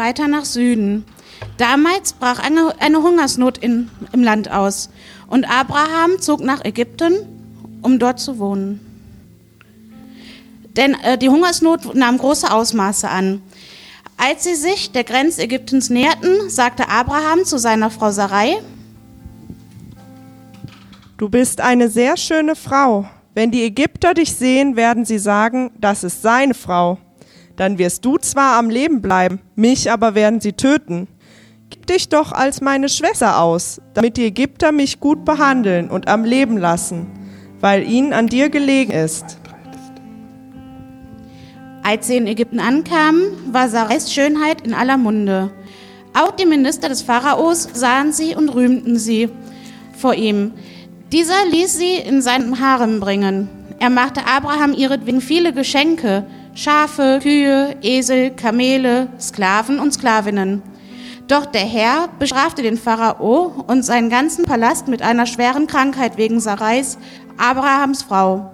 weiter nach Süden. Damals brach eine, eine Hungersnot in, im Land aus und Abraham zog nach Ägypten, um dort zu wohnen. Denn äh, die Hungersnot nahm große Ausmaße an. Als sie sich der Grenze Ägyptens näherten, sagte Abraham zu seiner Frau Sarai, Du bist eine sehr schöne Frau. Wenn die Ägypter dich sehen, werden sie sagen, das ist seine Frau. Dann wirst du zwar am Leben bleiben, mich aber werden sie töten. Gib dich doch als meine Schwester aus, damit die Ägypter mich gut behandeln und am Leben lassen, weil ihnen an dir gelegen ist. Als sie in Ägypten ankamen, war Sarais Schönheit in aller Munde. Auch die Minister des Pharaos sahen sie und rühmten sie vor ihm. Dieser ließ sie in seinem Harem bringen. Er machte Abraham ihretwegen viele Geschenke, Schafe, Kühe, Esel, Kamele, Sklaven und Sklavinnen. Doch der Herr bestrafte den Pharao und seinen ganzen Palast mit einer schweren Krankheit wegen Sarais, Abrahams Frau.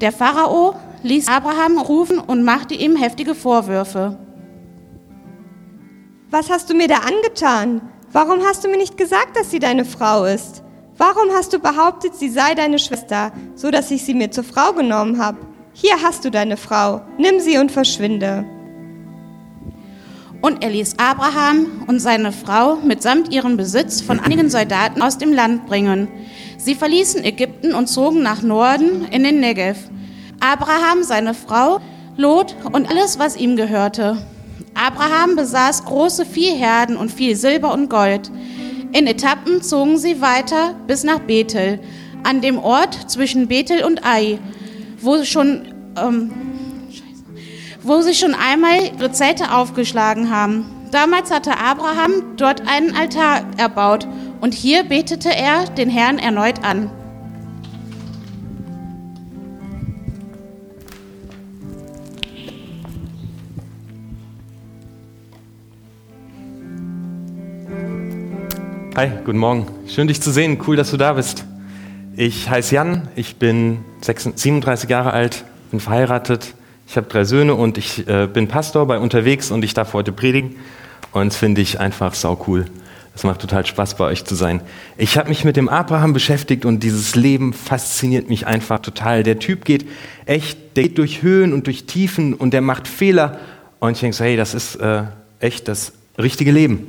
Der Pharao ließ Abraham rufen und machte ihm heftige Vorwürfe. Was hast du mir da angetan? Warum hast du mir nicht gesagt, dass sie deine Frau ist? Warum hast du behauptet, sie sei deine Schwester, so dass ich sie mir zur Frau genommen habe? Hier hast du deine Frau, nimm sie und verschwinde. Und er ließ Abraham und seine Frau mitsamt ihrem Besitz von einigen Soldaten aus dem Land bringen. Sie verließen Ägypten und zogen nach Norden in den Negev. Abraham, seine Frau, Lot und alles, was ihm gehörte. Abraham besaß große Viehherden und viel Silber und Gold. In Etappen zogen sie weiter bis nach Bethel, an dem Ort zwischen Bethel und Ai, wo schon ähm, wo sie schon einmal ihre Zelte aufgeschlagen haben. Damals hatte Abraham dort einen Altar erbaut und hier betete er den Herrn erneut an. Hi, guten Morgen. Schön dich zu sehen. Cool, dass du da bist. Ich heiße Jan, ich bin 37 Jahre alt, bin verheiratet, ich habe drei Söhne und ich äh, bin Pastor bei unterwegs und ich darf heute predigen. Und das finde ich einfach sau cool. Es macht total Spaß, bei euch zu sein. Ich habe mich mit dem Abraham beschäftigt und dieses Leben fasziniert mich einfach total. Der Typ geht echt, der geht durch Höhen und durch Tiefen und der macht Fehler. Und ich denke so, hey, das ist äh, echt das richtige Leben,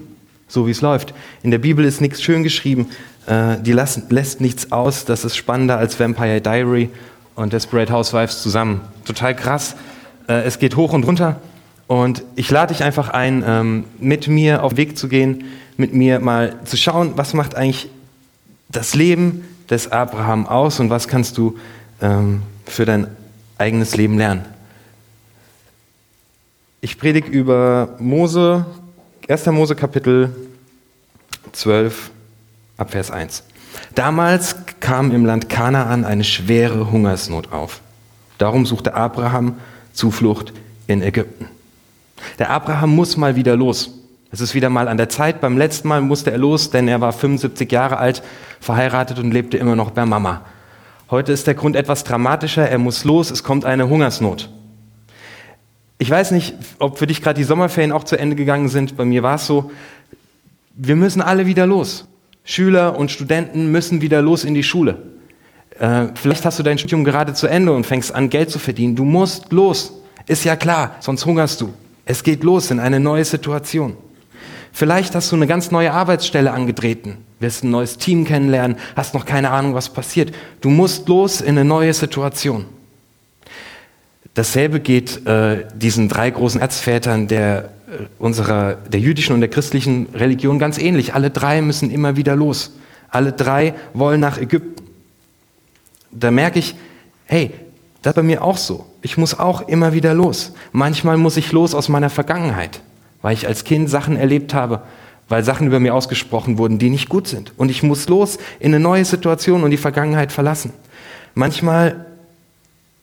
so wie es läuft. In der Bibel ist nichts schön geschrieben, äh, die lassen, lässt nichts aus. Das ist spannender als Vampire Diary und Desperate Housewives zusammen. Total krass. Äh, es geht hoch und runter. Und ich lade dich einfach ein, ähm, mit mir auf den Weg zu gehen, mit mir mal zu schauen, was macht eigentlich das Leben des Abraham aus und was kannst du ähm, für dein eigenes Leben lernen. Ich predige über Mose, 1. Mose Kapitel 12, Abvers 1. Damals kam im Land Kanaan eine schwere Hungersnot auf. Darum suchte Abraham Zuflucht in Ägypten. Der Abraham muss mal wieder los. Es ist wieder mal an der Zeit. Beim letzten Mal musste er los, denn er war 75 Jahre alt, verheiratet und lebte immer noch bei Mama. Heute ist der Grund etwas dramatischer. Er muss los. Es kommt eine Hungersnot. Ich weiß nicht, ob für dich gerade die Sommerferien auch zu Ende gegangen sind. Bei mir war es so. Wir müssen alle wieder los. Schüler und Studenten müssen wieder los in die Schule. Äh, vielleicht hast du dein Studium gerade zu Ende und fängst an, Geld zu verdienen. Du musst los. Ist ja klar, sonst hungerst du. Es geht los in eine neue Situation. Vielleicht hast du eine ganz neue Arbeitsstelle angetreten, wirst ein neues Team kennenlernen, hast noch keine Ahnung, was passiert. Du musst los in eine neue Situation. Dasselbe geht äh, diesen drei großen Erzvätern der, äh, unserer, der jüdischen und der christlichen Religion ganz ähnlich. Alle drei müssen immer wieder los. Alle drei wollen nach Ägypten da merke ich, hey, das ist bei mir auch so. Ich muss auch immer wieder los. Manchmal muss ich los aus meiner Vergangenheit, weil ich als Kind Sachen erlebt habe, weil Sachen über mir ausgesprochen wurden, die nicht gut sind. Und ich muss los in eine neue Situation und die Vergangenheit verlassen. Manchmal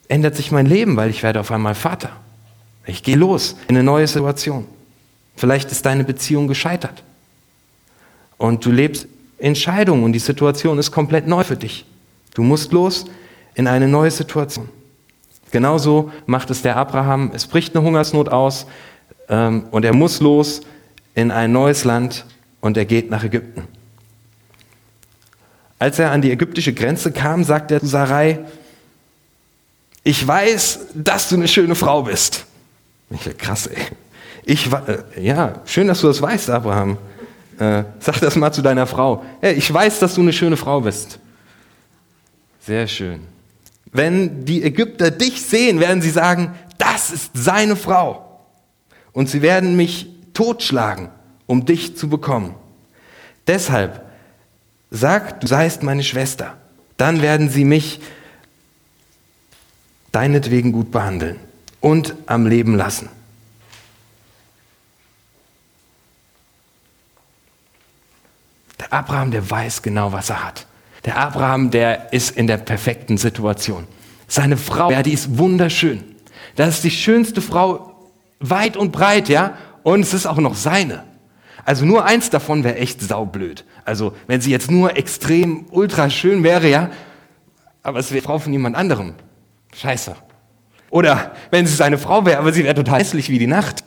ändert sich mein Leben, weil ich werde auf einmal Vater. Ich gehe los in eine neue Situation. Vielleicht ist deine Beziehung gescheitert. Und du lebst Entscheidungen und die Situation ist komplett neu für dich. Du musst los in eine neue Situation. Genauso macht es der Abraham. Es bricht eine Hungersnot aus ähm, und er muss los in ein neues Land und er geht nach Ägypten. Als er an die ägyptische Grenze kam, sagt er zu Sarai, ich weiß, dass du eine schöne Frau bist. Ich, krass, ey. Ich, äh, ja, schön, dass du das weißt, Abraham. Äh, sag das mal zu deiner Frau. Hey, ich weiß, dass du eine schöne Frau bist. Sehr schön. Wenn die Ägypter dich sehen, werden sie sagen, das ist seine Frau. Und sie werden mich totschlagen, um dich zu bekommen. Deshalb sag, du seist meine Schwester. Dann werden sie mich deinetwegen gut behandeln und am Leben lassen. Der Abraham, der weiß genau, was er hat. Der Abraham, der ist in der perfekten Situation. Seine Frau, ja, die ist wunderschön. Das ist die schönste Frau weit und breit, ja, und es ist auch noch seine. Also nur eins davon wäre echt saublöd. Also wenn sie jetzt nur extrem ultra schön wäre, ja, aber es wäre Frau von jemand anderem. Scheiße. Oder wenn sie seine Frau wäre, aber sie wäre total hässlich wie die Nacht.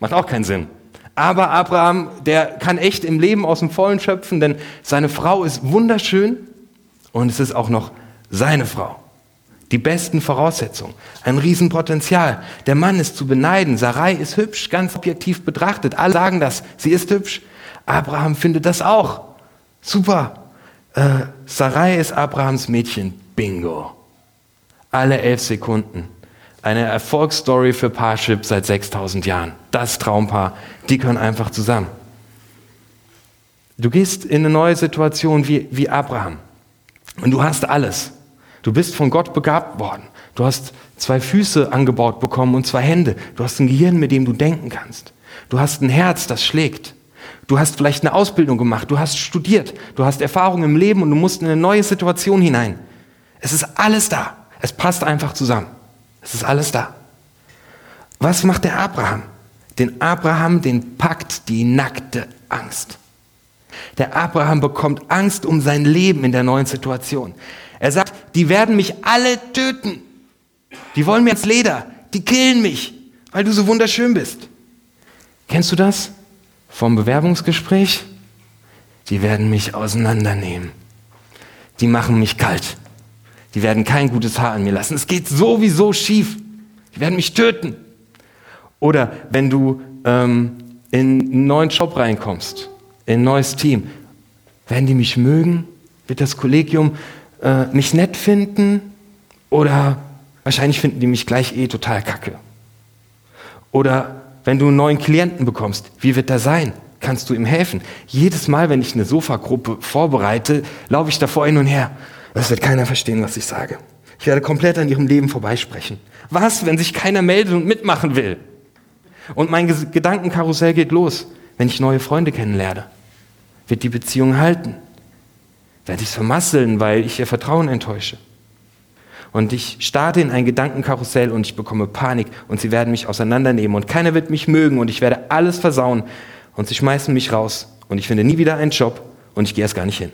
Macht auch keinen Sinn. Aber Abraham, der kann echt im Leben aus dem Vollen schöpfen, denn seine Frau ist wunderschön und es ist auch noch seine Frau. Die besten Voraussetzungen, ein Riesenpotenzial. Der Mann ist zu beneiden, Sarai ist hübsch, ganz objektiv betrachtet. Alle sagen das, sie ist hübsch. Abraham findet das auch. Super. Äh, Sarai ist Abrahams Mädchen. Bingo. Alle elf Sekunden. Eine Erfolgsstory für Parship seit 6000 Jahren. Das Traumpaar, die können einfach zusammen. Du gehst in eine neue Situation wie, wie Abraham. Und du hast alles. Du bist von Gott begabt worden. Du hast zwei Füße angebaut bekommen und zwei Hände. Du hast ein Gehirn, mit dem du denken kannst. Du hast ein Herz, das schlägt. Du hast vielleicht eine Ausbildung gemacht. Du hast studiert. Du hast Erfahrung im Leben und du musst in eine neue Situation hinein. Es ist alles da. Es passt einfach zusammen. Es ist alles da. Was macht der Abraham? Den Abraham, den packt die nackte Angst. Der Abraham bekommt Angst um sein Leben in der neuen Situation. Er sagt, die werden mich alle töten. Die wollen mir ins Leder. Die killen mich, weil du so wunderschön bist. Kennst du das? Vom Bewerbungsgespräch? Die werden mich auseinandernehmen. Die machen mich kalt. Die werden kein gutes Haar an mir lassen. Es geht sowieso schief. Die werden mich töten. Oder wenn du ähm, in einen neuen Job reinkommst, in ein neues Team, werden die mich mögen? Wird das Kollegium äh, mich nett finden? Oder wahrscheinlich finden die mich gleich eh total kacke. Oder wenn du einen neuen Klienten bekommst, wie wird der sein? Kannst du ihm helfen? Jedes Mal, wenn ich eine Sofagruppe vorbereite, laufe ich davor hin und her. Es wird keiner verstehen, was ich sage. Ich werde komplett an ihrem Leben vorbeisprechen. Was, wenn sich keiner meldet und mitmachen will? Und mein Gedankenkarussell geht los, wenn ich neue Freunde kennenlerne. Wird die Beziehung halten? Werde ich es vermasseln, weil ich ihr Vertrauen enttäusche? Und ich starte in ein Gedankenkarussell und ich bekomme Panik und sie werden mich auseinandernehmen und keiner wird mich mögen und ich werde alles versauen und sie schmeißen mich raus und ich finde nie wieder einen Job und ich gehe erst gar nicht hin.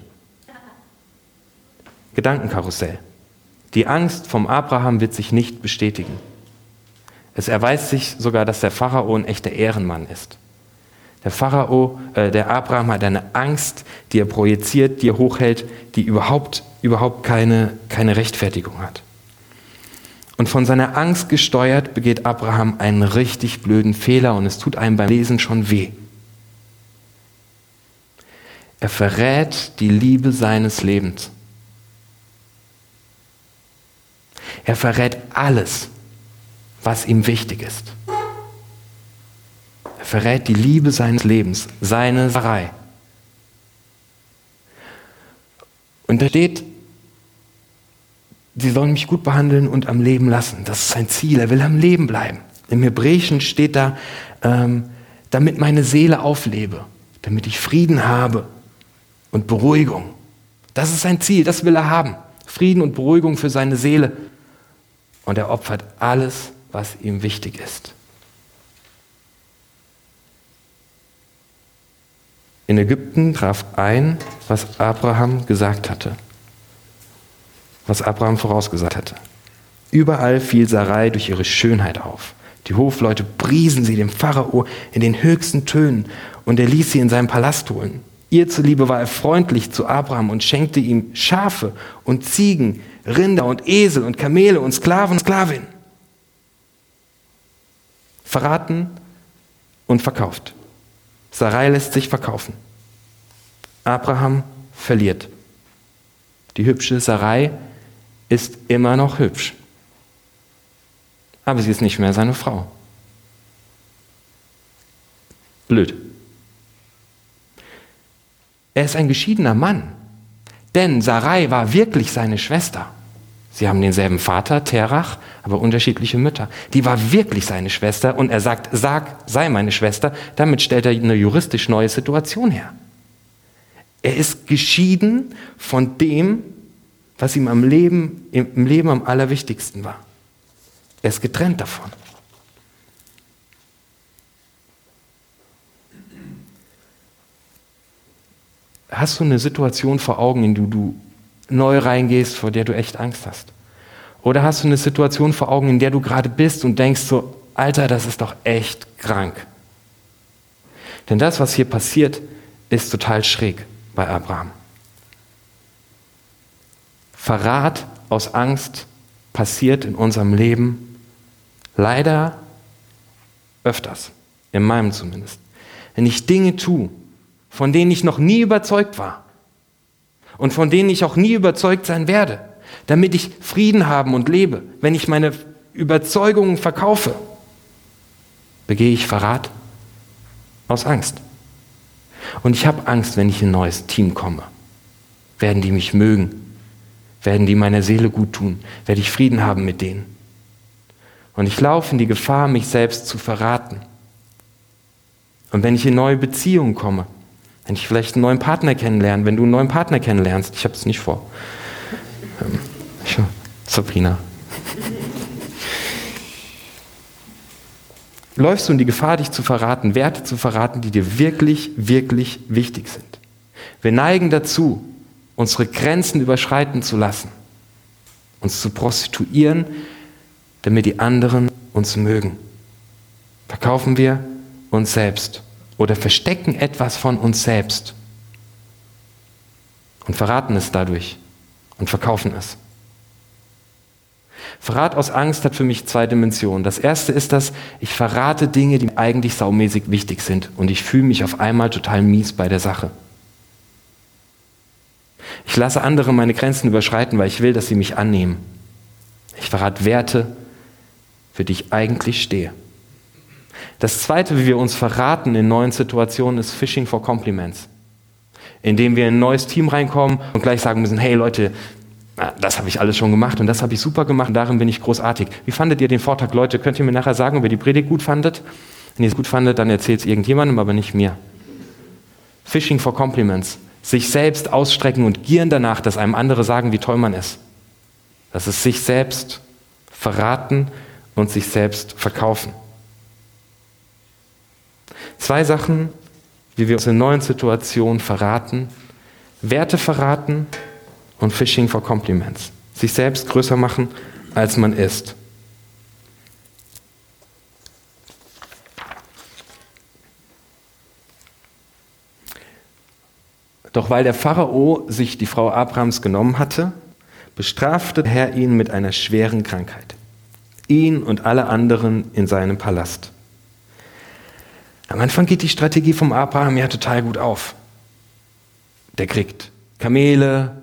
Gedankenkarussell. Die Angst vom Abraham wird sich nicht bestätigen. Es erweist sich sogar, dass der Pharao ein echter Ehrenmann ist. Der Pharao, äh, der Abraham hat eine Angst, die er projiziert, die er hochhält, die überhaupt, überhaupt keine, keine Rechtfertigung hat. Und von seiner Angst gesteuert begeht Abraham einen richtig blöden Fehler und es tut einem beim Lesen schon weh. Er verrät die Liebe seines Lebens. Er verrät alles, was ihm wichtig ist. Er verrät die Liebe seines Lebens, seine Sarai. Und da steht, sie sollen mich gut behandeln und am Leben lassen. Das ist sein Ziel. Er will am Leben bleiben. Im Hebräischen steht da, ähm, damit meine Seele auflebe, damit ich Frieden habe und Beruhigung. Das ist sein Ziel, das will er haben. Frieden und Beruhigung für seine Seele und er opfert alles, was ihm wichtig ist. In Ägypten traf ein, was Abraham gesagt hatte, was Abraham vorausgesagt hatte. Überall fiel Sarai durch ihre Schönheit auf, Die Hofleute priesen sie dem Pharao in den höchsten Tönen und er ließ sie in seinen Palast holen. Ihr zuliebe war er freundlich zu Abraham und schenkte ihm Schafe und Ziegen, Rinder und Esel und Kamele und Sklaven und Sklavinnen. Verraten und verkauft. Sarai lässt sich verkaufen. Abraham verliert. Die hübsche Sarai ist immer noch hübsch. Aber sie ist nicht mehr seine Frau. Blöd. Er ist ein geschiedener Mann, denn Sarai war wirklich seine Schwester. Sie haben denselben Vater, Terach, aber unterschiedliche Mütter. Die war wirklich seine Schwester und er sagt, sag, sei meine Schwester. Damit stellt er eine juristisch neue Situation her. Er ist geschieden von dem, was ihm am Leben, im Leben am allerwichtigsten war. Er ist getrennt davon. Hast du eine Situation vor Augen, in die du neu reingehst, vor der du echt Angst hast? Oder hast du eine Situation vor Augen, in der du gerade bist und denkst so, Alter, das ist doch echt krank. Denn das, was hier passiert, ist total schräg bei Abraham. Verrat aus Angst passiert in unserem Leben leider öfters, in meinem zumindest. Wenn ich Dinge tue, von denen ich noch nie überzeugt war und von denen ich auch nie überzeugt sein werde, damit ich Frieden haben und lebe, wenn ich meine Überzeugungen verkaufe, begehe ich Verrat aus Angst. Und ich habe Angst, wenn ich in ein neues Team komme. Werden die mich mögen? Werden die meiner Seele gut tun? Werde ich Frieden haben mit denen? Und ich laufe in die Gefahr, mich selbst zu verraten. Und wenn ich in neue Beziehungen komme, wenn ich vielleicht einen neuen Partner kennenlerne, wenn du einen neuen Partner kennenlernst, ich habe es nicht vor. Ähm, Sabrina. Läufst du in die Gefahr, dich zu verraten, Werte zu verraten, die dir wirklich, wirklich wichtig sind. Wir neigen dazu, unsere Grenzen überschreiten zu lassen, uns zu prostituieren, damit die anderen uns mögen. Verkaufen wir uns selbst oder verstecken etwas von uns selbst und verraten es dadurch und verkaufen es. Verrat aus Angst hat für mich zwei Dimensionen. Das erste ist, dass ich verrate Dinge, die eigentlich saumäßig wichtig sind und ich fühle mich auf einmal total mies bei der Sache. Ich lasse andere meine Grenzen überschreiten, weil ich will, dass sie mich annehmen. Ich verrate Werte, für die ich eigentlich stehe. Das zweite, wie wir uns verraten in neuen Situationen, ist Fishing for Compliments. Indem wir in ein neues Team reinkommen und gleich sagen müssen, hey Leute, das habe ich alles schon gemacht und das habe ich super gemacht und darin bin ich großartig. Wie fandet ihr den Vortrag, Leute? Könnt ihr mir nachher sagen, ob ihr die Predigt gut fandet? Wenn ihr es gut fandet, dann erzählt es irgendjemandem, aber nicht mir. Fishing for Compliments. Sich selbst ausstrecken und gieren danach, dass einem andere sagen, wie toll man ist. Das ist sich selbst verraten und sich selbst verkaufen. Zwei Sachen, wie wir uns in neuen Situationen verraten. Werte verraten und Fishing for Compliments. Sich selbst größer machen, als man ist. Doch weil der Pharao sich die Frau Abrahams genommen hatte, bestrafte der Herr ihn mit einer schweren Krankheit. Ihn und alle anderen in seinem Palast. Am Anfang geht die Strategie vom Abraham ja total gut auf. Der kriegt Kamele,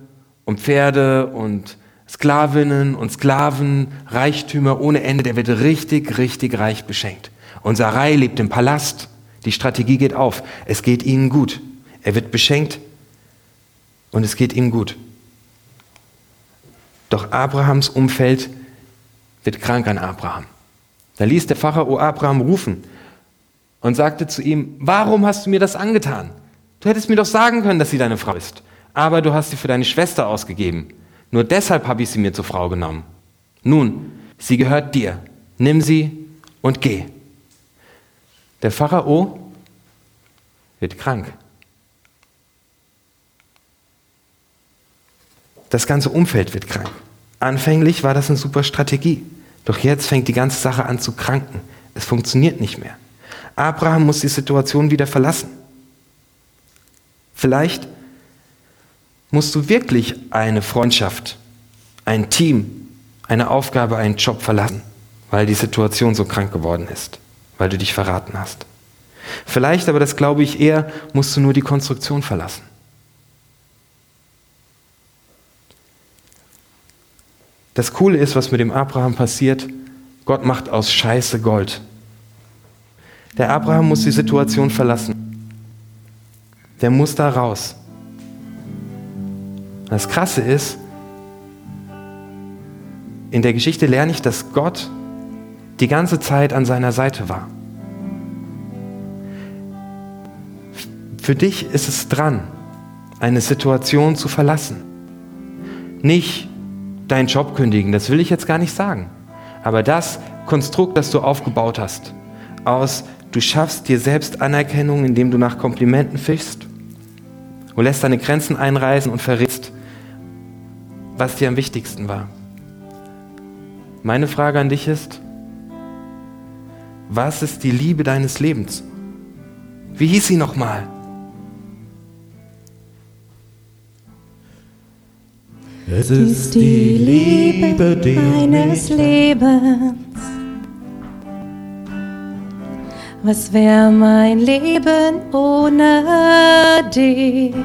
und Pferde und Sklavinnen und Sklaven, Reichtümer ohne Ende. Der wird richtig, richtig reich beschenkt. Und Sarai lebt im Palast. Die Strategie geht auf. Es geht ihnen gut. Er wird beschenkt und es geht ihm gut. Doch Abrahams Umfeld wird krank an Abraham. Da ließ der Pharao Abraham rufen und sagte zu ihm, warum hast du mir das angetan? Du hättest mir doch sagen können, dass sie deine Frau ist aber du hast sie für deine Schwester ausgegeben. Nur deshalb habe ich sie mir zur Frau genommen. Nun, sie gehört dir. Nimm sie und geh. Der Pharao wird krank. Das ganze Umfeld wird krank. Anfänglich war das eine super Strategie. Doch jetzt fängt die ganze Sache an zu kranken. Es funktioniert nicht mehr. Abraham muss die Situation wieder verlassen. Vielleicht musst du wirklich eine Freundschaft, ein Team, eine Aufgabe, einen Job verlassen, weil die Situation so krank geworden ist, weil du dich verraten hast. Vielleicht, aber das glaube ich eher, musst du nur die Konstruktion verlassen. Das Coole ist, was mit dem Abraham passiert, Gott macht aus Scheiße Gold. Der Abraham muss die Situation verlassen. Der muss da raus. Das Krasse ist, in der Geschichte lerne ich, dass Gott die ganze Zeit an seiner Seite war. Für dich ist es dran, eine Situation zu verlassen. Nicht deinen Job kündigen, das will ich jetzt gar nicht sagen. Aber das Konstrukt, das du aufgebaut hast, aus du schaffst dir selbst Anerkennung, indem du nach Komplimenten fischst, du lässt deine Grenzen einreißen und verrätst, was dir am wichtigsten war. Meine Frage an dich ist, was ist die Liebe deines Lebens? Wie hieß sie nochmal? Es ist die Liebe meines Lebens. Was wäre mein Leben ohne dich?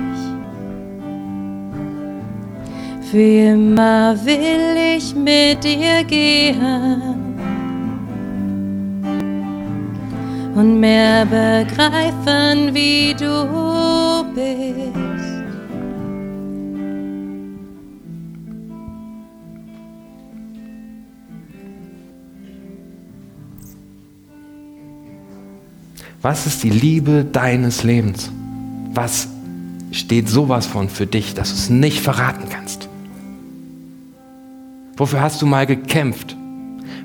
Für immer will ich mit dir gehen und mehr begreifen, wie du bist. Was ist die Liebe deines Lebens? Was steht sowas von für dich, dass du es nicht verraten kannst? Wofür hast du mal gekämpft?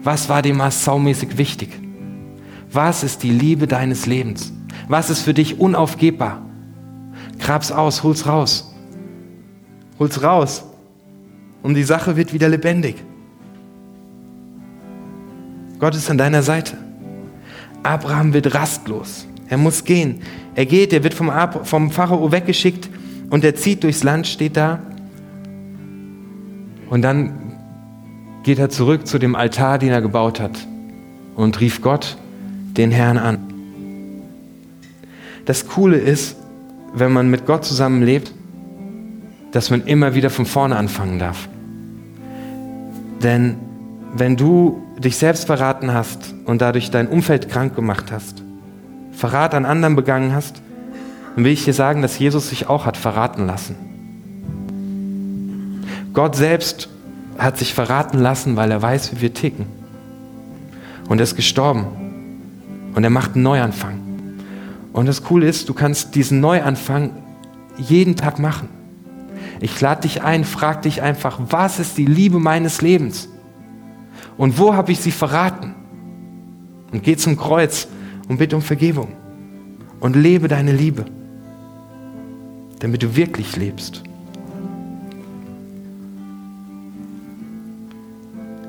Was war dir mal saumäßig wichtig? Was ist die Liebe deines Lebens? Was ist für dich unaufgebbar? Grab's aus, hol's raus. Hol's raus. Und die Sache wird wieder lebendig. Gott ist an deiner Seite. Abraham wird rastlos. Er muss gehen. Er geht, er wird vom, Ab vom Pharao weggeschickt und er zieht durchs Land, steht da. Und dann geht er zurück zu dem Altar, den er gebaut hat und rief Gott, den Herrn, an. Das Coole ist, wenn man mit Gott zusammenlebt, dass man immer wieder von vorne anfangen darf. Denn wenn du dich selbst verraten hast und dadurch dein Umfeld krank gemacht hast, Verrat an anderen begangen hast, dann will ich dir sagen, dass Jesus sich auch hat verraten lassen. Gott selbst hat sich verraten lassen, weil er weiß, wie wir ticken. Und er ist gestorben. Und er macht einen Neuanfang. Und das Coole ist, du kannst diesen Neuanfang jeden Tag machen. Ich lade dich ein, frag dich einfach, was ist die Liebe meines Lebens? Und wo habe ich sie verraten? Und geh zum Kreuz und bitte um Vergebung. Und lebe deine Liebe, damit du wirklich lebst.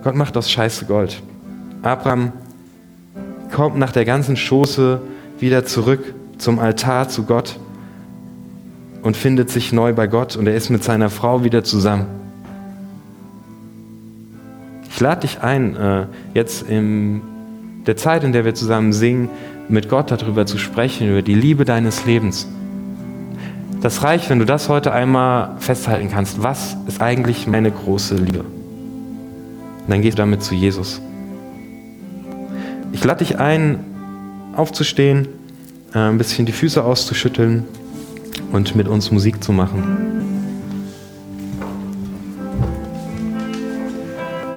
Gott macht aus Scheiße Gold. Abraham kommt nach der ganzen Schoße wieder zurück zum Altar zu Gott und findet sich neu bei Gott und er ist mit seiner Frau wieder zusammen. Ich lade dich ein, äh, jetzt in der Zeit, in der wir zusammen singen, mit Gott darüber zu sprechen, über die Liebe deines Lebens. Das reicht, wenn du das heute einmal festhalten kannst. Was ist eigentlich meine große Liebe? Und dann gehst du damit zu Jesus. Ich lade dich ein, aufzustehen, äh, ein bisschen die Füße auszuschütteln und mit uns Musik zu machen.